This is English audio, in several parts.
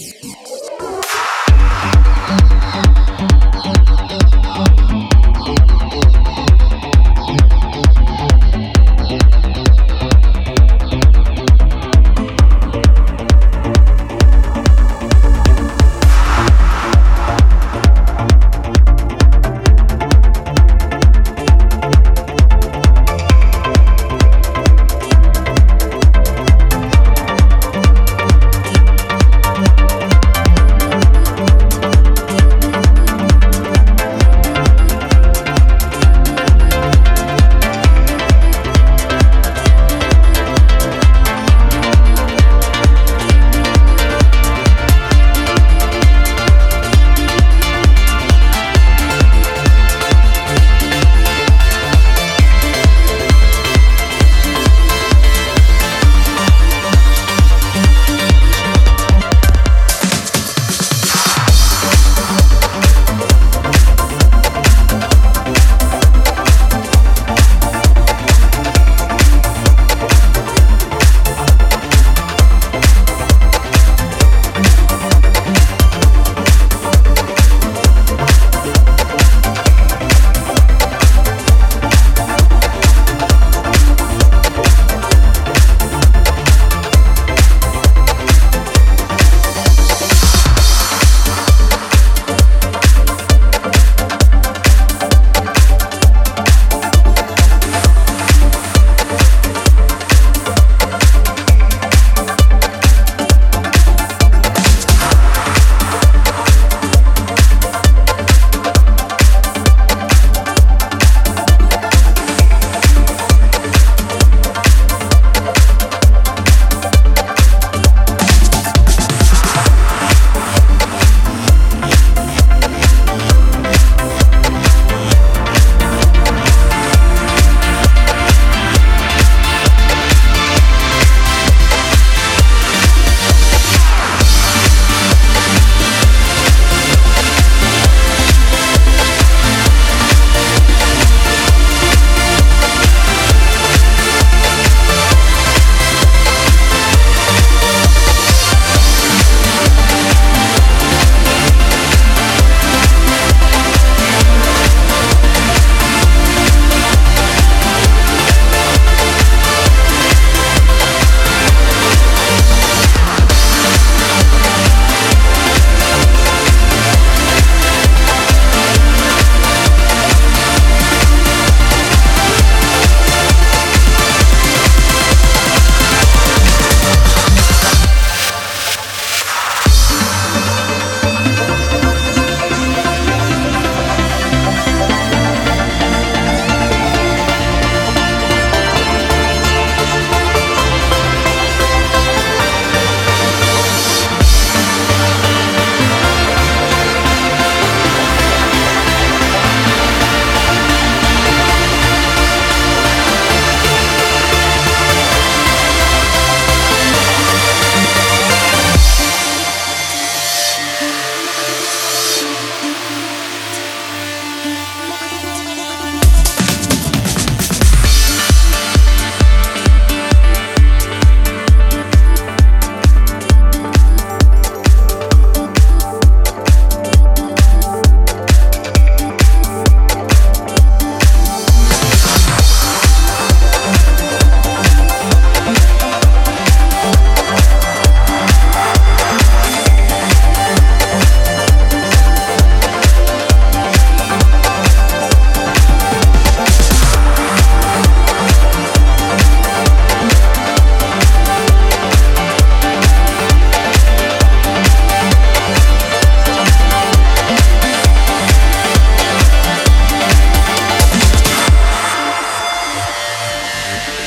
Yeah.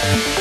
Yeah.